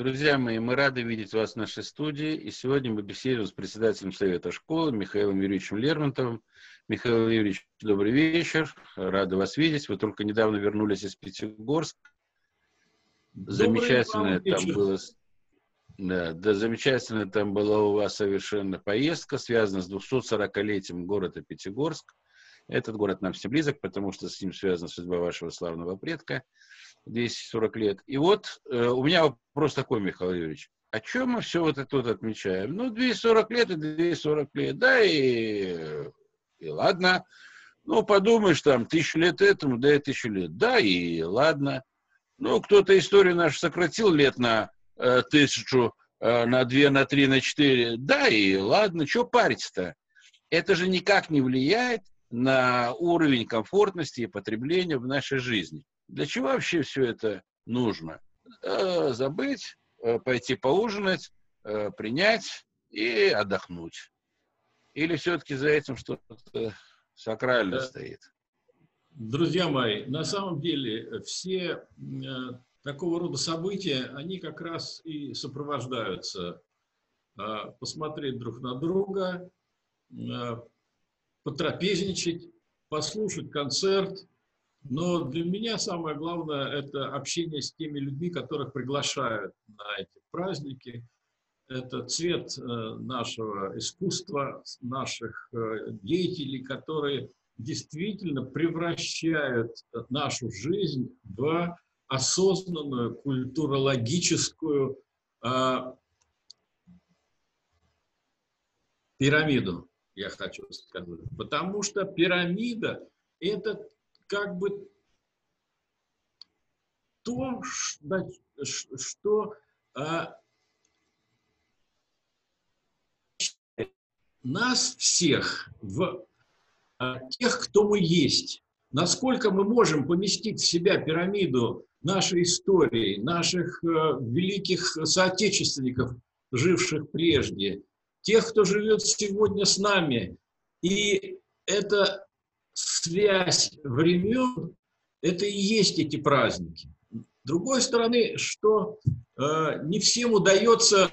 Друзья мои, мы рады видеть вас в нашей студии. И сегодня мы беседуем с председателем Совета школы Михаилом Юрьевичем Лермонтовым. Михаил Юрьевич, добрый вечер. Рады вас видеть. Вы только недавно вернулись из Пятигорска. Замечательное там было... Да, да, замечательно там была у вас совершенно поездка, связанная с 240-летием города Пятигорск. Этот город нам все близок, потому что с ним связана судьба вашего славного предка. 240 лет. И вот э, у меня вопрос такой, Михаил Юрьевич. О чем мы все вот это вот отмечаем? Ну, 240 лет и 240 лет, да, и, и ладно. Ну, подумаешь, там, тысячу лет этому, да и тысячу лет. Да, и ладно. Ну, кто-то историю нашу сократил лет на э, тысячу, э, на две, на три, на четыре. Да, и ладно, что париться-то? Это же никак не влияет на уровень комфортности и потребления в нашей жизни. Для чего вообще все это нужно? Э, забыть, э, пойти поужинать, э, принять и отдохнуть. Или все-таки за этим что-то сакрально да. стоит? Друзья мои, на самом деле все такого рода события, они как раз и сопровождаются посмотреть друг на друга, потрапезничать, послушать концерт – но для меня самое главное – это общение с теми людьми, которых приглашают на эти праздники. Это цвет э, нашего искусства, наших э, деятелей, которые действительно превращают нашу жизнь в осознанную культурологическую э, пирамиду, я хочу сказать. Потому что пирамида – это как бы то, что а, нас всех в а, тех, кто мы есть, насколько мы можем поместить в себя пирамиду нашей истории, наших а, великих соотечественников, живших прежде, тех, кто живет сегодня с нами. И это связь времен, это и есть эти праздники. С другой стороны, что э, не всем удается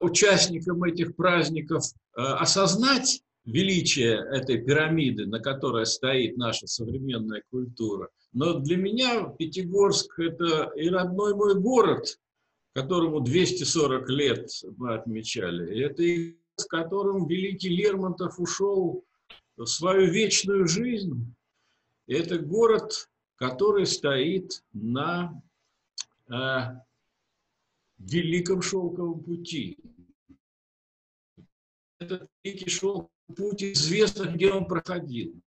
участникам этих праздников э, осознать величие этой пирамиды, на которой стоит наша современная культура. Но для меня Пятигорск – это и родной мой город, которому 240 лет мы отмечали. Это и с которым великий Лермонтов ушел свою вечную жизнь. Это город, который стоит на э, великом шелковом пути. Этот великий шелковый путь известно, где он проходил.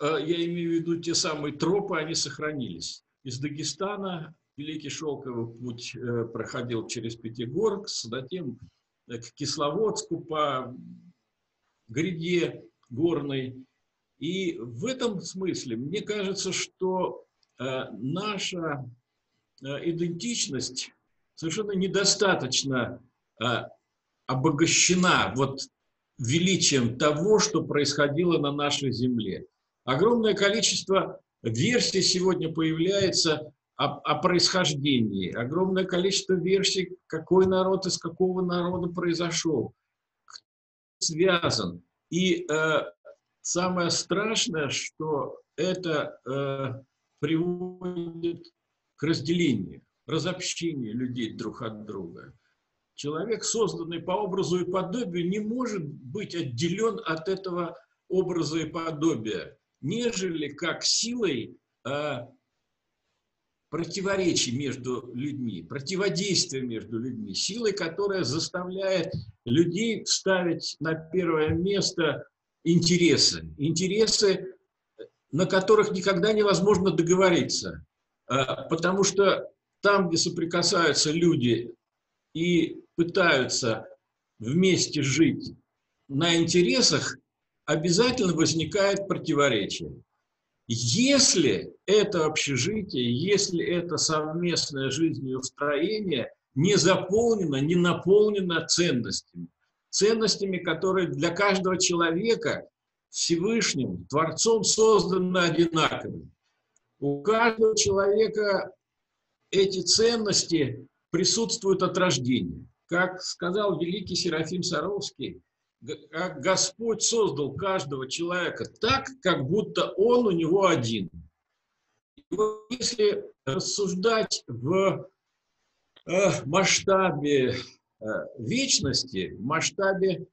Э, я имею в виду те самые тропы, они сохранились. Из Дагестана Великий Шелковый путь э, проходил через Пятигорск, затем к Кисловодску по гряде горной. И в этом смысле мне кажется, что э, наша э, идентичность совершенно недостаточно э, обогащена вот величием того, что происходило на нашей земле. Огромное количество версий сегодня появляется о, о происхождении, огромное количество версий, какой народ из какого народа произошел, связан. И э, самое страшное, что это э, приводит к разделению, разобщению людей друг от друга. Человек, созданный по образу и подобию, не может быть отделен от этого образа и подобия, нежели как силой э, противоречий между людьми, противодействия между людьми, силой, которая заставляет людей ставить на первое место интересы. Интересы, на которых никогда невозможно договориться. А, потому что там, где соприкасаются люди и пытаются вместе жить на интересах, обязательно возникает противоречие. Если это общежитие, если это совместное жизнеустроение не заполнено, не наполнено ценностями, ценностями, которые для каждого человека Всевышним, Творцом созданы одинаковыми. У каждого человека эти ценности присутствует от рождения. Как сказал великий Серафим Саровский, как Господь создал каждого человека так, как будто он у него один. Если рассуждать в э, масштабе э, вечности, в масштабе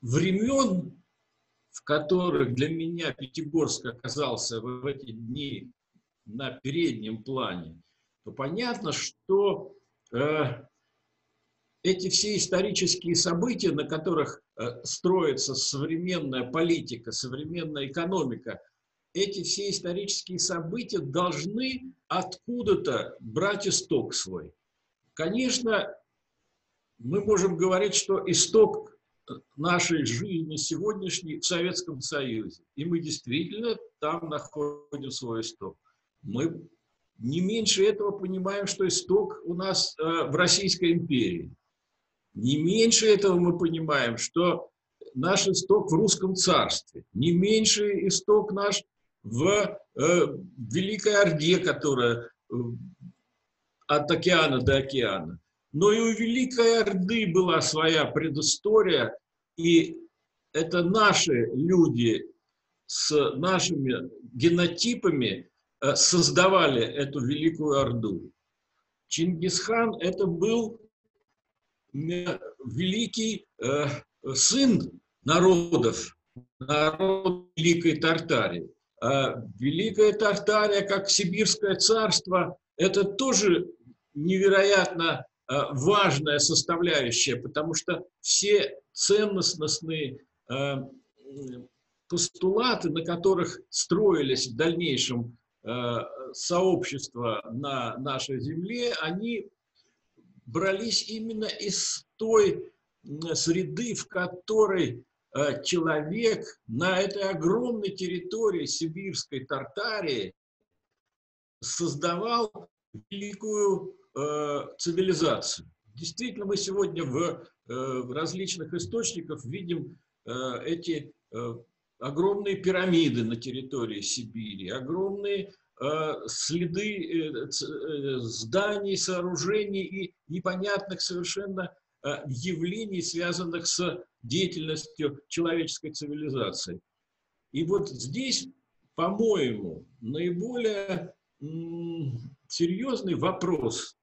времен, в которых для меня Пятигорск оказался в эти дни на переднем плане, то понятно, что э, эти все исторические события, на которых э, строится современная политика, современная экономика, эти все исторические события должны откуда-то брать исток свой. Конечно, мы можем говорить, что исток нашей жизни сегодняшней в Советском Союзе. И мы действительно там находим свой исток. Мы не меньше этого понимаем, что исток у нас э, в Российской империи. Не меньше этого мы понимаем, что наш исток в русском царстве. Не меньше исток наш в э, Великой Орде, которая э, от океана до океана. Но и у Великой Орды была своя предыстория, и это наши люди с нашими генотипами э, создавали эту Великую Орду. Чингисхан – это был великий э, сын народов, народ Великой Тартарии. А Великая Тартария, как Сибирское царство, это тоже невероятно э, важная составляющая, потому что все ценностные э, постулаты, на которых строились в дальнейшем э, сообщества на нашей земле, они брались именно из той среды, в которой э, человек на этой огромной территории сибирской Тартарии создавал великую э, цивилизацию. Действительно, мы сегодня в, э, в различных источниках видим э, эти э, огромные пирамиды на территории Сибири, огромные следы э, э, зданий, сооружений и непонятных совершенно явлений, связанных с деятельностью человеческой цивилизации. И вот здесь, по-моему, наиболее серьезный вопрос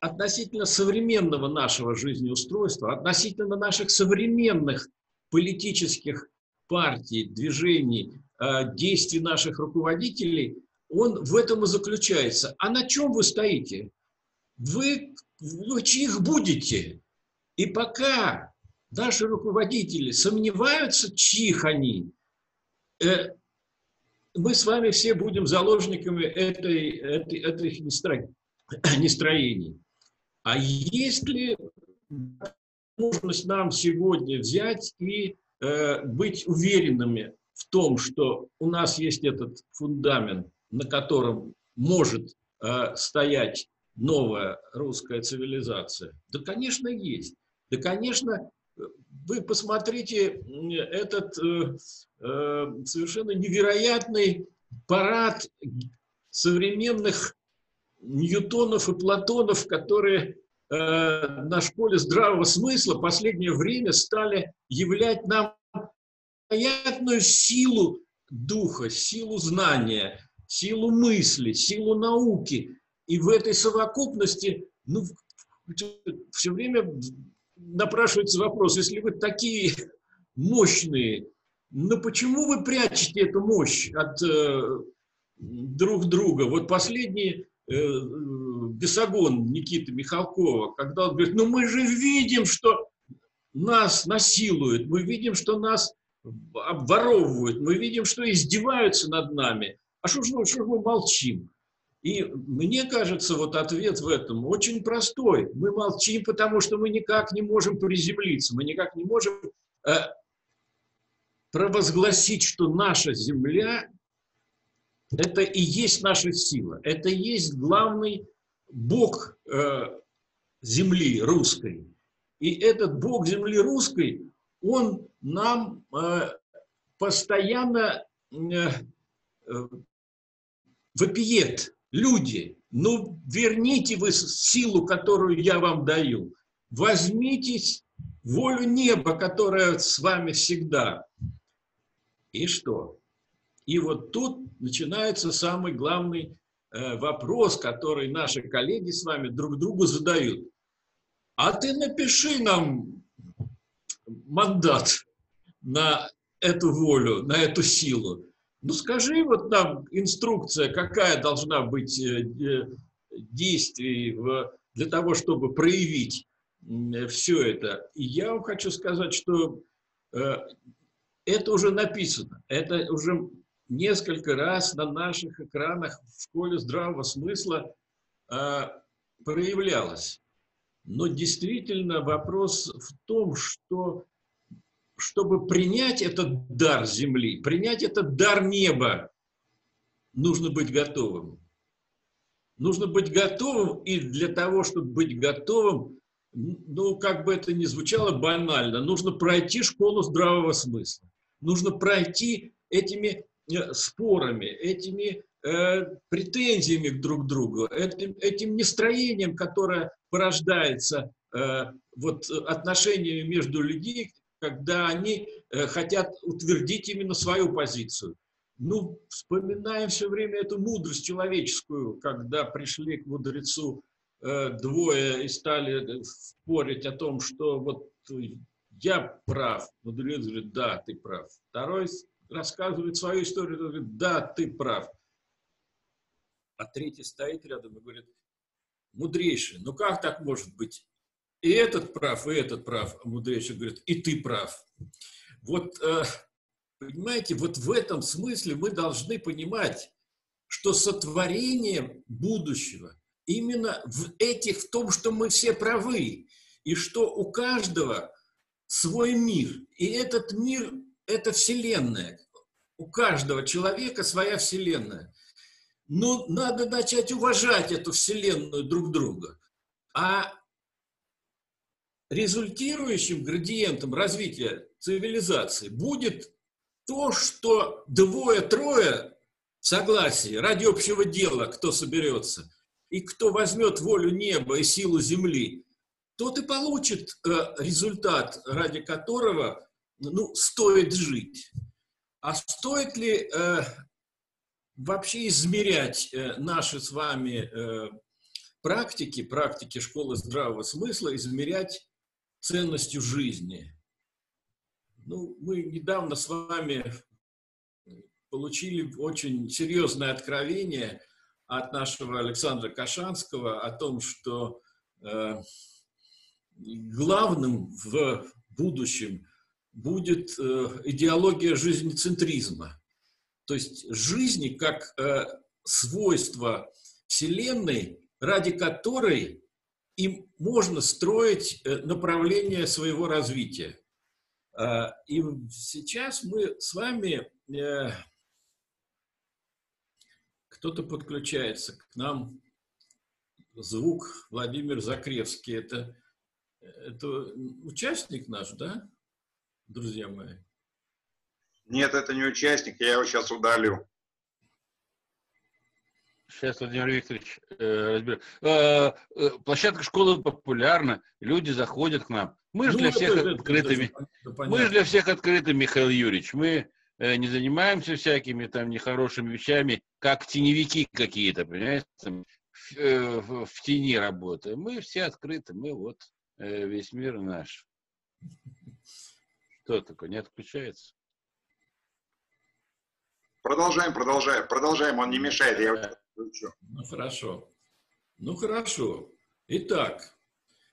относительно современного нашего жизнеустройства, относительно наших современных политических партий, движений, Э, действий наших руководителей, он в этом и заключается. А на чем вы стоите? Вы, вы чьих будете? И пока наши руководители сомневаются, чьих они, э, мы с вами все будем заложниками этой, этой, этих нестроений. А есть ли возможность нам сегодня взять и э, быть уверенными в том, что у нас есть этот фундамент, на котором может э, стоять новая русская цивилизация? Да, конечно, есть. Да, конечно, вы посмотрите этот э, э, совершенно невероятный парад современных Ньютонов и Платонов, которые э, на школе здравого смысла последнее время стали являть нам невероятную силу духа, силу знания, силу мысли, силу науки. И в этой совокупности ну, все время напрашивается вопрос, если вы такие мощные, ну почему вы прячете эту мощь от э, друг друга? Вот последний э, Бесогон Никиты Михалкова, когда он говорит, ну мы же видим, что нас насилуют, мы видим, что нас обворовывают, мы видим, что издеваются над нами. А что ж, ж мы молчим? И мне кажется, вот ответ в этом очень простой. Мы молчим, потому что мы никак не можем приземлиться, мы никак не можем э, провозгласить, что наша земля – это и есть наша сила, это и есть главный Бог э, земли русской. И этот Бог земли русской, он нам э, постоянно э, вопиет люди. ну, верните вы силу, которую я вам даю. Возьмитесь волю неба, которая с вами всегда. И что? И вот тут начинается самый главный э, вопрос, который наши коллеги с вами друг другу задают. А ты напиши нам мандат на эту волю, на эту силу. Ну скажи вот нам инструкция, какая должна быть э, э, действий для того, чтобы проявить все это. И я вам хочу сказать, что э, это уже написано, это уже несколько раз на наших экранах в школе здравого смысла проявлялось. Но действительно вопрос в том, что чтобы принять этот дар земли, принять этот дар неба, нужно быть готовым. Нужно быть готовым, и для того, чтобы быть готовым, ну, как бы это ни звучало банально, нужно пройти школу здравого смысла. Нужно пройти этими э, спорами, этими претензиями друг к другу, этим, нестроением, которое порождается э, вот отношениями между людьми, когда они э, хотят утвердить именно свою позицию. Ну, вспоминаем все время эту мудрость человеческую, когда пришли к мудрецу э, двое и стали спорить о том, что вот я прав. Мудрец говорит, да, ты прав. Второй рассказывает свою историю, говорит, да, ты прав. А третий стоит рядом и говорит, мудрейший, ну как так может быть? и этот прав, и этот прав. А мудрейший говорит, и ты прав. Вот, э, понимаете, вот в этом смысле мы должны понимать, что сотворение будущего именно в этих, в том, что мы все правы, и что у каждого свой мир. И этот мир – это Вселенная. У каждого человека своя Вселенная. Но надо начать уважать эту Вселенную друг друга. А результирующим градиентом развития цивилизации будет то, что двое-трое в согласии ради общего дела, кто соберется, и кто возьмет волю неба и силу земли, тот и получит э, результат, ради которого ну, стоит жить. А стоит ли э, вообще измерять э, наши с вами э, практики, практики школы здравого смысла, измерять ценностью жизни. Ну, мы недавно с вами получили очень серьезное откровение от нашего Александра Кашанского о том, что э, главным в будущем будет идеология жизнецентризма. То есть жизни как э, свойство Вселенной, ради которой им можно строить э, направление своего развития. А, и сейчас мы с вами, э, кто-то подключается к нам, звук Владимир Закревский, это, это участник наш, да, друзья мои? Нет, это не участник, я его сейчас удалю. Сейчас, Владимир Викторович, э, разберем. Э, э, площадка школы популярна, люди заходят к нам. Мы же ну, для всех это, открытыми. Это, мы же для всех открыты, Михаил Юрьевич. Мы э, не занимаемся всякими там нехорошими вещами, как теневики какие-то, понимаете? В, э, в, в тени работаем. Мы все открыты, мы вот э, весь мир наш. Что такое, не отключается? Продолжаем, продолжаем, продолжаем, он не мешает. Я ну, хорошо. Ну, хорошо. Итак,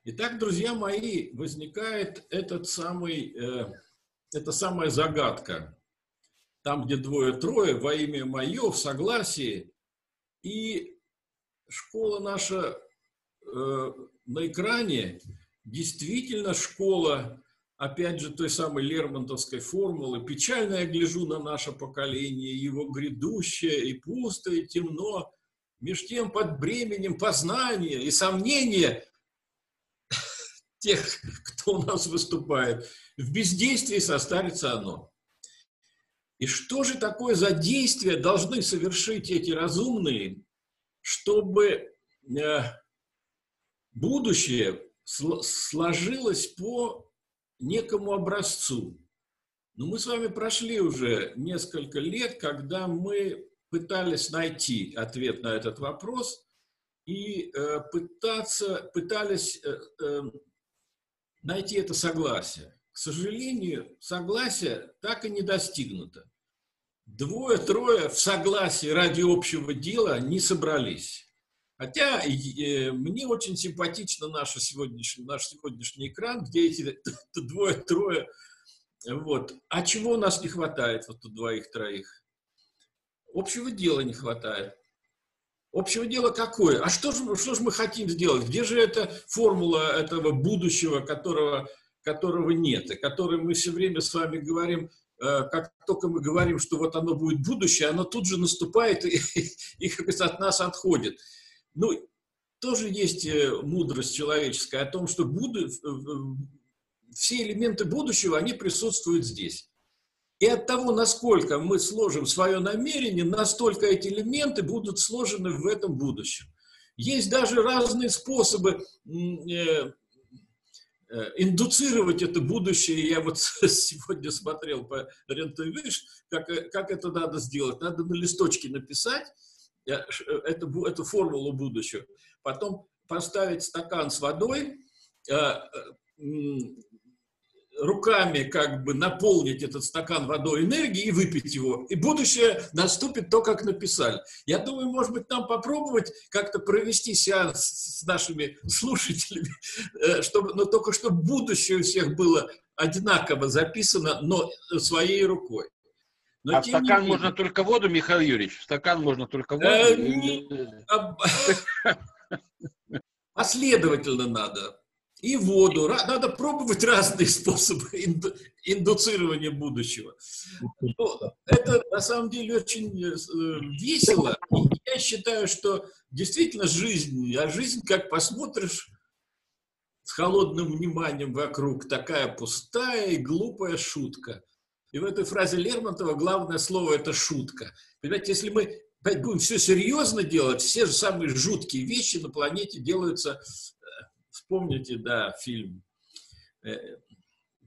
итак, друзья мои, возникает этот самый, э, эта самая загадка. Там, где двое-трое, во имя мое, в согласии. И школа наша э, на экране действительно школа опять же, той самой Лермонтовской формулы. Печально я гляжу на наше поколение, его грядущее, и пусто, и темно. Меж тем под бременем познания и сомнения тех, кто у нас выступает, в бездействии состарится оно. И что же такое за действия должны совершить эти разумные, чтобы э, будущее сложилось по некому образцу. Но мы с вами прошли уже несколько лет, когда мы пытались найти ответ на этот вопрос и э, пытаться, пытались э, э, найти это согласие. К сожалению, согласия так и не достигнуто. Двое-трое в согласии ради общего дела не собрались. Хотя э, мне очень симпатично наш сегодняшний, наш сегодняшний экран, где эти двое-трое. Вот. А чего у нас не хватает, вот у двоих-троих? Общего дела не хватает. Общего дела какое? А что же, что же мы хотим сделать? Где же эта формула этого будущего, которого, которого нет, и который мы все время с вами говорим, э, как только мы говорим, что вот оно будет будущее, оно тут же наступает и, и как от нас отходит. Ну, тоже есть э, мудрость человеческая о том, что буду, все элементы будущего, они присутствуют здесь. И от того, насколько мы сложим свое намерение, настолько эти элементы будут сложены в этом будущем. Есть даже разные способы э, э, индуцировать это будущее. Я вот сегодня смотрел по РЕН-ТВ, как, как это надо сделать. Надо на листочке написать эту, эту формулу будущего, потом поставить стакан с водой, э, руками как бы наполнить этот стакан водой энергии и выпить его. И будущее наступит то, как написали. Я думаю, может быть, нам попробовать как-то провести сеанс с нашими слушателями, э, чтобы, но только чтобы будущее у всех было одинаково записано, но своей рукой. Но, а в стакан менее... можно только воду, Михаил Юрьевич? В стакан можно только воду? Э, не... Последовательно надо и воду. Надо пробовать разные способы индуцирования будущего. Но это на самом деле очень э, весело. И я считаю, что действительно жизнь, а жизнь, как посмотришь, с холодным вниманием вокруг, такая пустая и глупая шутка. И в этой фразе Лермонтова главное слово – это шутка. Понимаете, если мы будем все серьезно делать, все же самые жуткие вещи на планете делаются Вспомните, да, фильм э,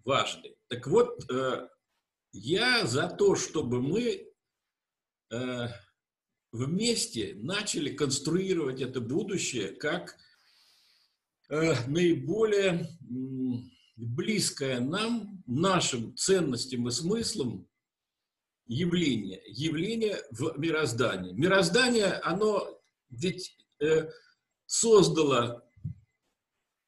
важный. Так вот, э, я за то, чтобы мы э, вместе начали конструировать это будущее как наиболее близкое нам, нашим ценностям и смыслам явление, явление в мироздании. Мироздание, оно ведь создало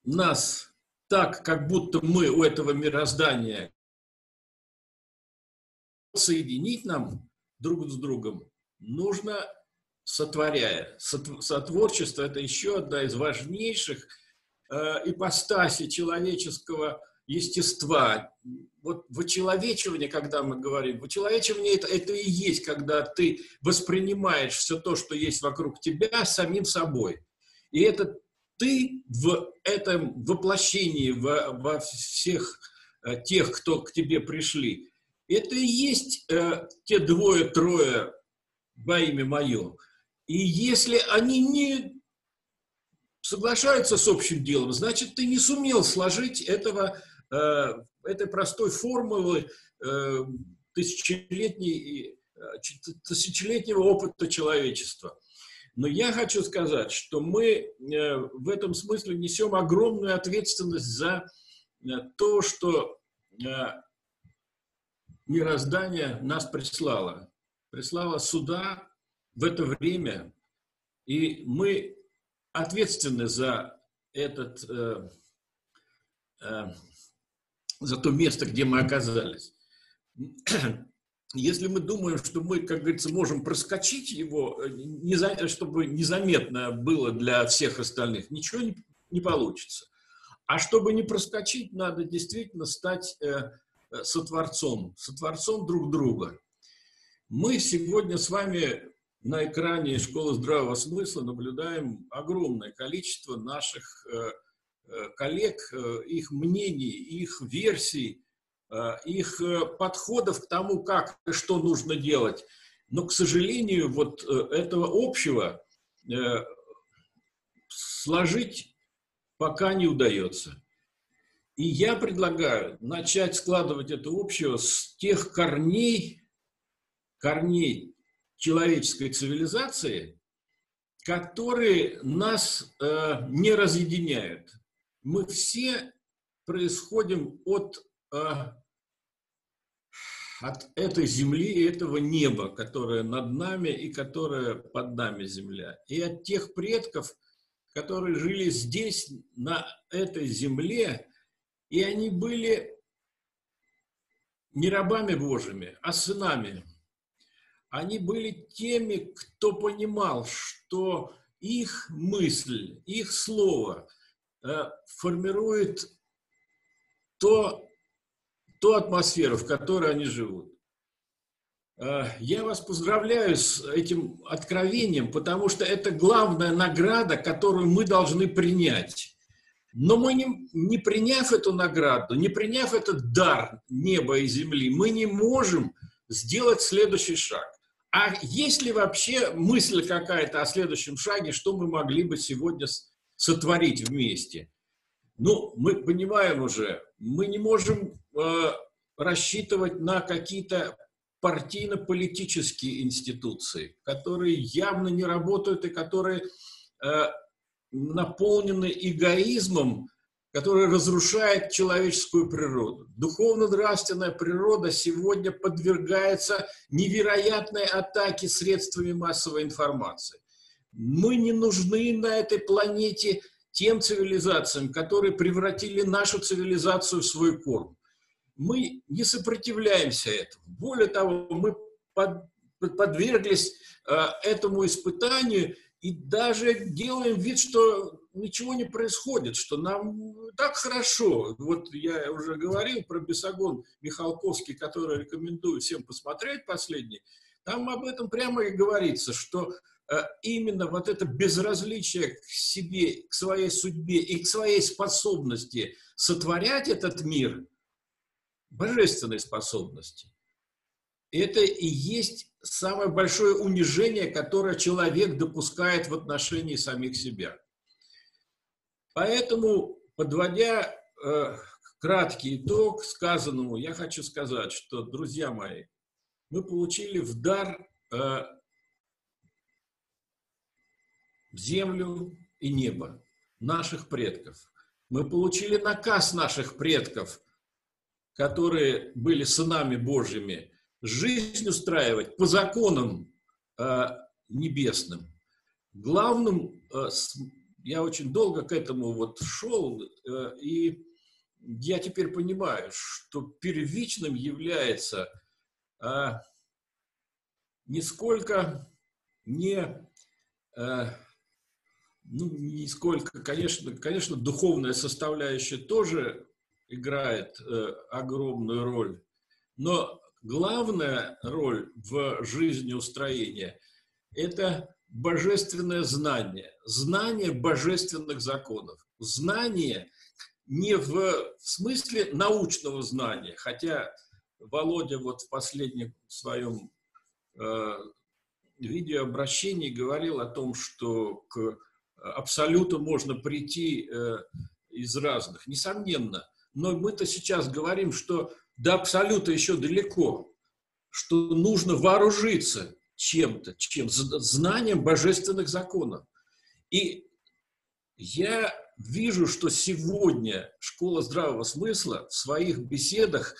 нас так, как будто мы у этого мироздания соединить нам друг с другом нужно сотворяя. Сотворчество – это еще одна из важнейших э, ипостасей человеческого естества. Вот вычеловечивание, когда мы говорим, вычеловечивание это, это и есть, когда ты воспринимаешь все то, что есть вокруг тебя, самим собой. И это ты в этом воплощении во, во всех э, тех, кто к тебе пришли, это и есть э, те двое-трое во имя мое. И если они не соглашаются с общим делом, значит, ты не сумел сложить этого, этой простой формулы э, тысячелетней, э, тысячелетнего опыта человечества. Но я хочу сказать, что мы э, в этом смысле несем огромную ответственность за э, то, что э, мироздание нас прислало. Прислало сюда в это время, и мы ответственны за этот, за то место, где мы оказались если мы думаем, что мы, как говорится, можем проскочить его, э, чтобы незаметно было для всех остальных, ничего не, не получится. А чтобы не проскочить, надо действительно стать э, э, сотворцом, сотворцом друг друга. Мы сегодня с вами на экране Школы здравого смысла наблюдаем огромное количество наших коллег, э, их мнений, их версий, Э, их э, подходов к тому, как и что нужно делать. Но, к сожалению, вот э, этого общего э, сложить пока не удается. И я предлагаю начать складывать это общее с тех корней, корней человеческой цивилизации, которые нас э, не разъединяют. Мы все происходим от, э, от этой земли и этого неба, которое над нами и которое под нами земля. И от тех предков, которые жили здесь, на этой земле, и они были не рабами Божьими, а сынами. Они были теми, кто понимал, что их мысль, их слово формирует то, ту атмосферу, в которой они живут. Э, я вас поздравляю с этим откровением, потому что это главная награда, которую мы должны принять. Но мы, не, не приняв эту награду, не приняв этот дар неба и земли, мы не можем сделать следующий шаг. А есть ли вообще мысль какая-то о следующем шаге, что мы могли бы сегодня сотворить вместе? Ну, мы понимаем уже, мы не можем э, рассчитывать на какие-то партийно-политические институции, которые явно не работают и которые э, наполнены эгоизмом, который разрушает человеческую природу. Духовно-нравственная природа сегодня подвергается невероятной атаке средствами массовой информации. Мы не нужны на этой планете тем цивилизациям, которые превратили нашу цивилизацию в свой корм. Мы не сопротивляемся этому. Более того, мы под, подверглись э, этому испытанию – и даже делаем вид, что ничего не происходит, что нам так хорошо. Вот я уже говорил про Бесогон Михалковский, который рекомендую всем посмотреть последний. Там об этом прямо и говорится, что именно вот это безразличие к себе, к своей судьбе и к своей способности сотворять этот мир, божественной способности, это и есть самое большое унижение, которое человек допускает в отношении самих себя. Поэтому, подводя э, краткий итог сказанному, я хочу сказать, что, друзья мои, мы получили в дар э, землю и небо наших предков. Мы получили наказ наших предков, которые были сынами Божьими – жизнь устраивать по законам э, небесным. Главным, э, с, я очень долго к этому вот шел, э, и я теперь понимаю, что первичным является э, нисколько не, э, ну, нисколько, конечно, конечно, духовная составляющая тоже играет э, огромную роль, но главная роль в жизни устроения – это божественное знание, знание божественных законов, знание не в смысле научного знания, хотя Володя вот в последнем своем э, видеообращении говорил о том, что к абсолюту можно прийти э, из разных. Несомненно. Но мы-то сейчас говорим, что до абсолюта еще далеко, что нужно вооружиться чем-то, чем знанием божественных законов. И я вижу, что сегодня школа здравого смысла в своих беседах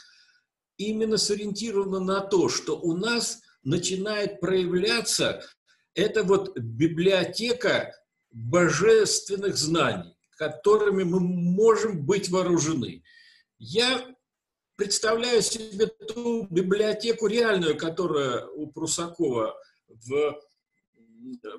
именно сориентирована на то, что у нас начинает проявляться эта вот библиотека божественных знаний, которыми мы можем быть вооружены. Я представляю себе ту библиотеку реальную, которая у Прусакова в,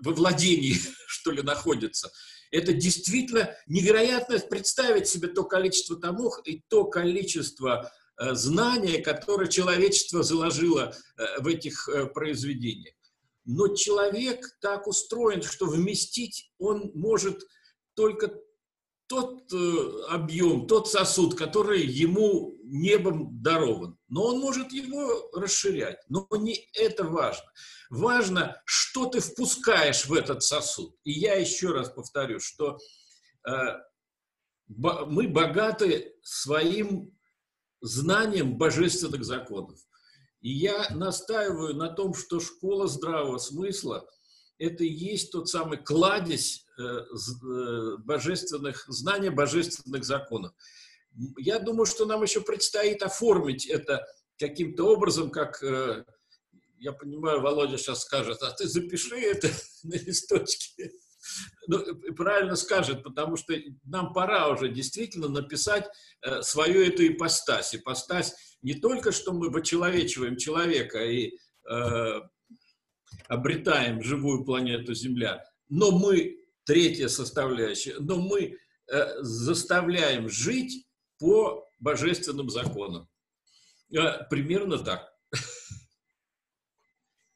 во владении, что ли, находится. Это действительно невероятно представить себе то количество томов и то количество э, знания, которое человечество заложило э, в этих э, произведениях. Но человек так устроен, что вместить он может только тот э, объем, тот сосуд, который ему небом дарован. Но он может его расширять. Но не это важно. Важно, что ты впускаешь в этот сосуд. И я еще раз повторю, что э, мы богаты своим знанием божественных законов. И я настаиваю на том, что школа здравого смысла – это и есть тот самый кладезь э, э, божественных, знания божественных законов. Я думаю, что нам еще предстоит оформить это каким-то образом, как э, я понимаю, Володя сейчас скажет, а ты запиши это на листочке. Ну, правильно скажет, потому что нам пора уже действительно написать э, свою эту ипостась. Ипостась не только, что мы вычеловечиваем человека и э, обретаем живую планету Земля, но мы, третья составляющая, но мы э, заставляем жить по божественным законам. Э, примерно так.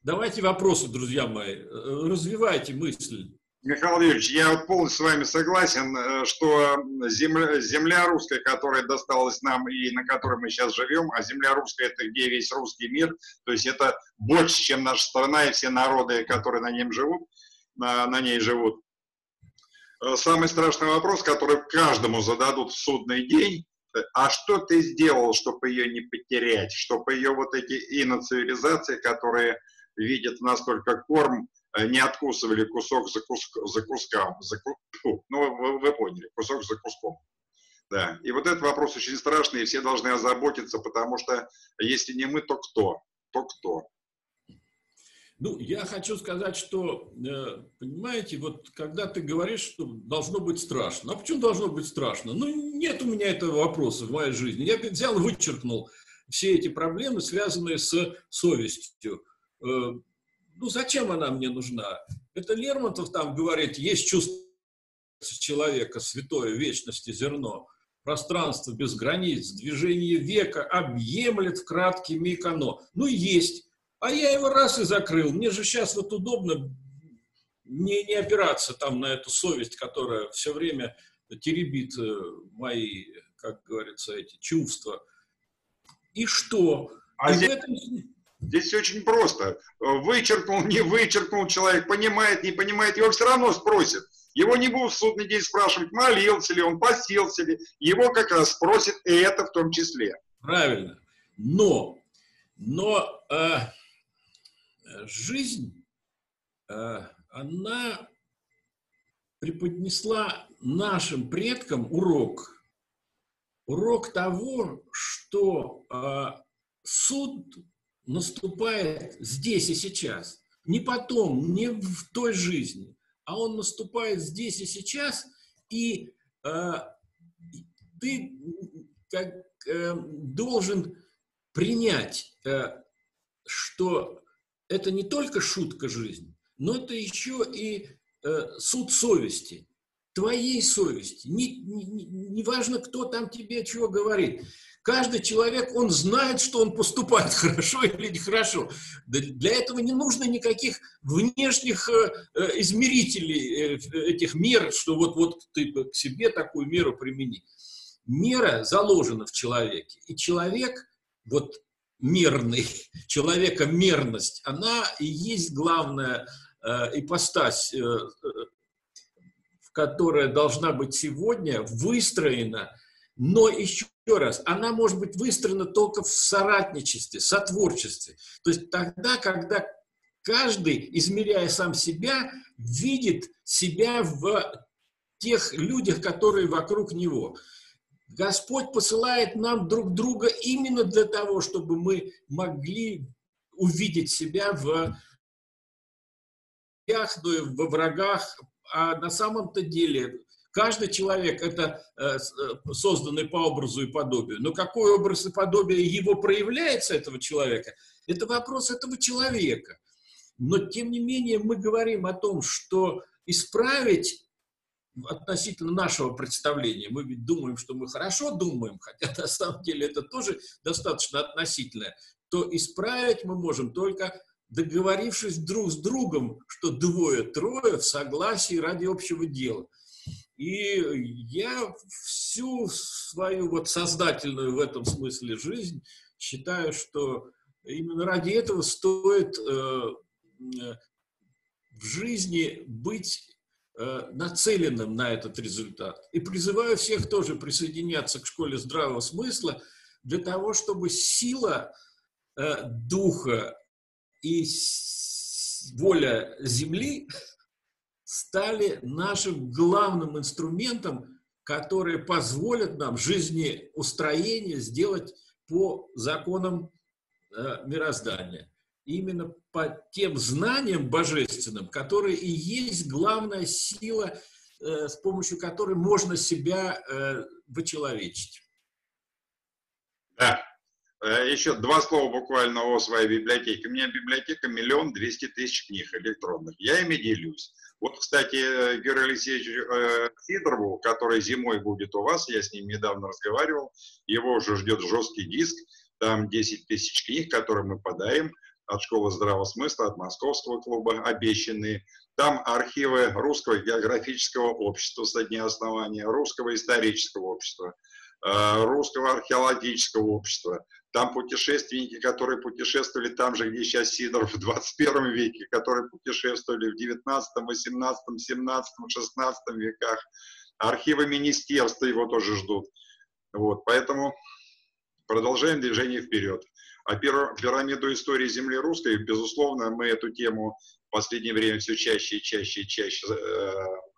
Давайте вопросы, друзья мои. Э, развивайте мысль. Михаил Юрьевич, я полностью с вами согласен, э, что земля, земля русская, которая досталась нам и на которой мы сейчас живем, а земля русская – это где весь русский мир, то есть это больше, чем наша страна и все народы, которые на, нем живут, на, на ней живут. Э, самый страшный вопрос, который каждому зададут в судный день, а что ты сделал, чтобы ее не потерять, чтобы ее вот эти иноцивилизации, которые видят в нас только корм, э, не откусывали кусок за, куск, за куском, за, ну, вы, вы поняли, кусок за куском. Да, и вот этот вопрос очень страшный, и все должны озаботиться, потому что если не мы, то кто? То кто? Ну, я хочу сказать, что, э, понимаете, вот когда ты говоришь, что должно быть страшно, а почему должно быть страшно? Ну, нет у меня этого вопроса в моей жизни. Я взял вычеркнул все эти проблемы, связанные с совестью. Ну, зачем она мне нужна? Это Лермонтов там говорит, есть чувство человека, святое, вечности, зерно, пространство без границ, движение века объемлет в краткий миг оно. Ну, есть. А я его раз и закрыл. Мне же сейчас вот удобно не, не опираться там на эту совесть, которая все время теребит э, мои, как говорится, эти чувства. И что? А и здесь... в этом... Здесь очень просто. Вычеркнул, не вычеркнул человек, понимает, не понимает, его все равно спросят. Его не будут в судный день спрашивать, молился ли он, постился ли. Его как раз спросят и это в том числе. Правильно. Но, но э, жизнь, э, она преподнесла нашим предкам урок. Урок того, что э, суд наступает здесь и сейчас. Не потом, не в той жизни, а он наступает здесь и сейчас, и э, ты как, э, должен принять, э, что это не только шутка жизни, но это еще и э, суд совести, твоей совести. Не, не, не важно, кто там тебе чего говорит. Каждый человек, он знает, что он поступает хорошо или нехорошо. Для этого не нужно никаких внешних э, э, измерителей э, этих мер, что вот, вот ты к себе такую меру примени. Мера заложена в человеке. И человек, вот мерный, человека мерность, она и есть главная ипостась, которая должна быть сегодня выстроена но еще раз, она может быть выстроена только в соратничестве, сотворчестве. То есть тогда, когда каждый, измеряя сам себя, видит себя в тех людях, которые вокруг него. Господь посылает нам друг друга именно для того, чтобы мы могли увидеть себя в во врагах, а на самом-то деле Каждый человек – это э, э, созданный по образу и подобию. Но какой образ и подобие его проявляется, этого человека, это вопрос этого человека. Но, тем не менее, мы говорим о том, что исправить относительно нашего представления, мы ведь думаем, что мы хорошо думаем, хотя на самом деле это тоже достаточно относительное, то исправить мы можем только договорившись друг с другом, что двое-трое в согласии ради общего дела. И я всю свою вот создательную в этом смысле жизнь считаю, что именно ради этого стоит э, э в жизни быть э, нацеленным на этот результат. И призываю всех тоже присоединяться к школе здравого смысла для того, чтобы сила духа и воля Земли стали нашим главным инструментом, который позволит нам жизнеустроение сделать по законам э, мироздания. Именно по тем знаниям божественным, которые и есть главная сила, э, с помощью которой можно себя э, вычеловечить. Да, Э, еще два слова буквально о своей библиотеке. У меня библиотека миллион двести тысяч книг электронных. Я ими делюсь. Вот, кстати, Георгий Алексеевич э, который зимой будет у вас, я с ним недавно разговаривал, его уже ждет жесткий диск, там 10 тысяч книг, которые мы подаем от Школы здравого смысла, от Московского клуба, обещанные. Там архивы Русского географического общества со дня основания, Русского исторического общества, э, Русского археологического общества, там путешественники, которые путешествовали там же, где сейчас Сидоров в 21 веке, которые путешествовали в 19, 18, 17, 16 веках. Архивы министерства его тоже ждут. Вот, поэтому продолжаем движение вперед. А пирамиду истории земли русской, безусловно, мы эту тему в последнее время все чаще и чаще и чаще э,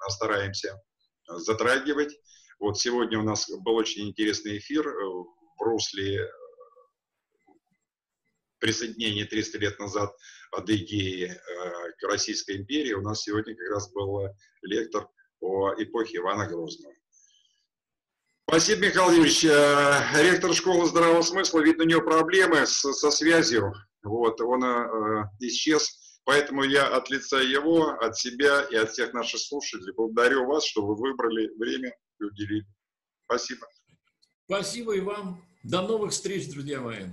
стараемся затрагивать. Вот сегодня у нас был очень интересный эфир в русле присоединения 300 лет назад Адыгеи э, к Российской империи, у нас сегодня как раз был лектор о эпохе Ивана Грозного. Спасибо, Михаил Юрьевич. Э, ректор школы здравого смысла, видно, у него проблемы с, со связью. Вот, он э, исчез. Поэтому я от лица его, от себя и от всех наших слушателей благодарю вас, что вы выбрали время и уделили. Спасибо. Спасибо и вам. До новых встреч, друзья мои.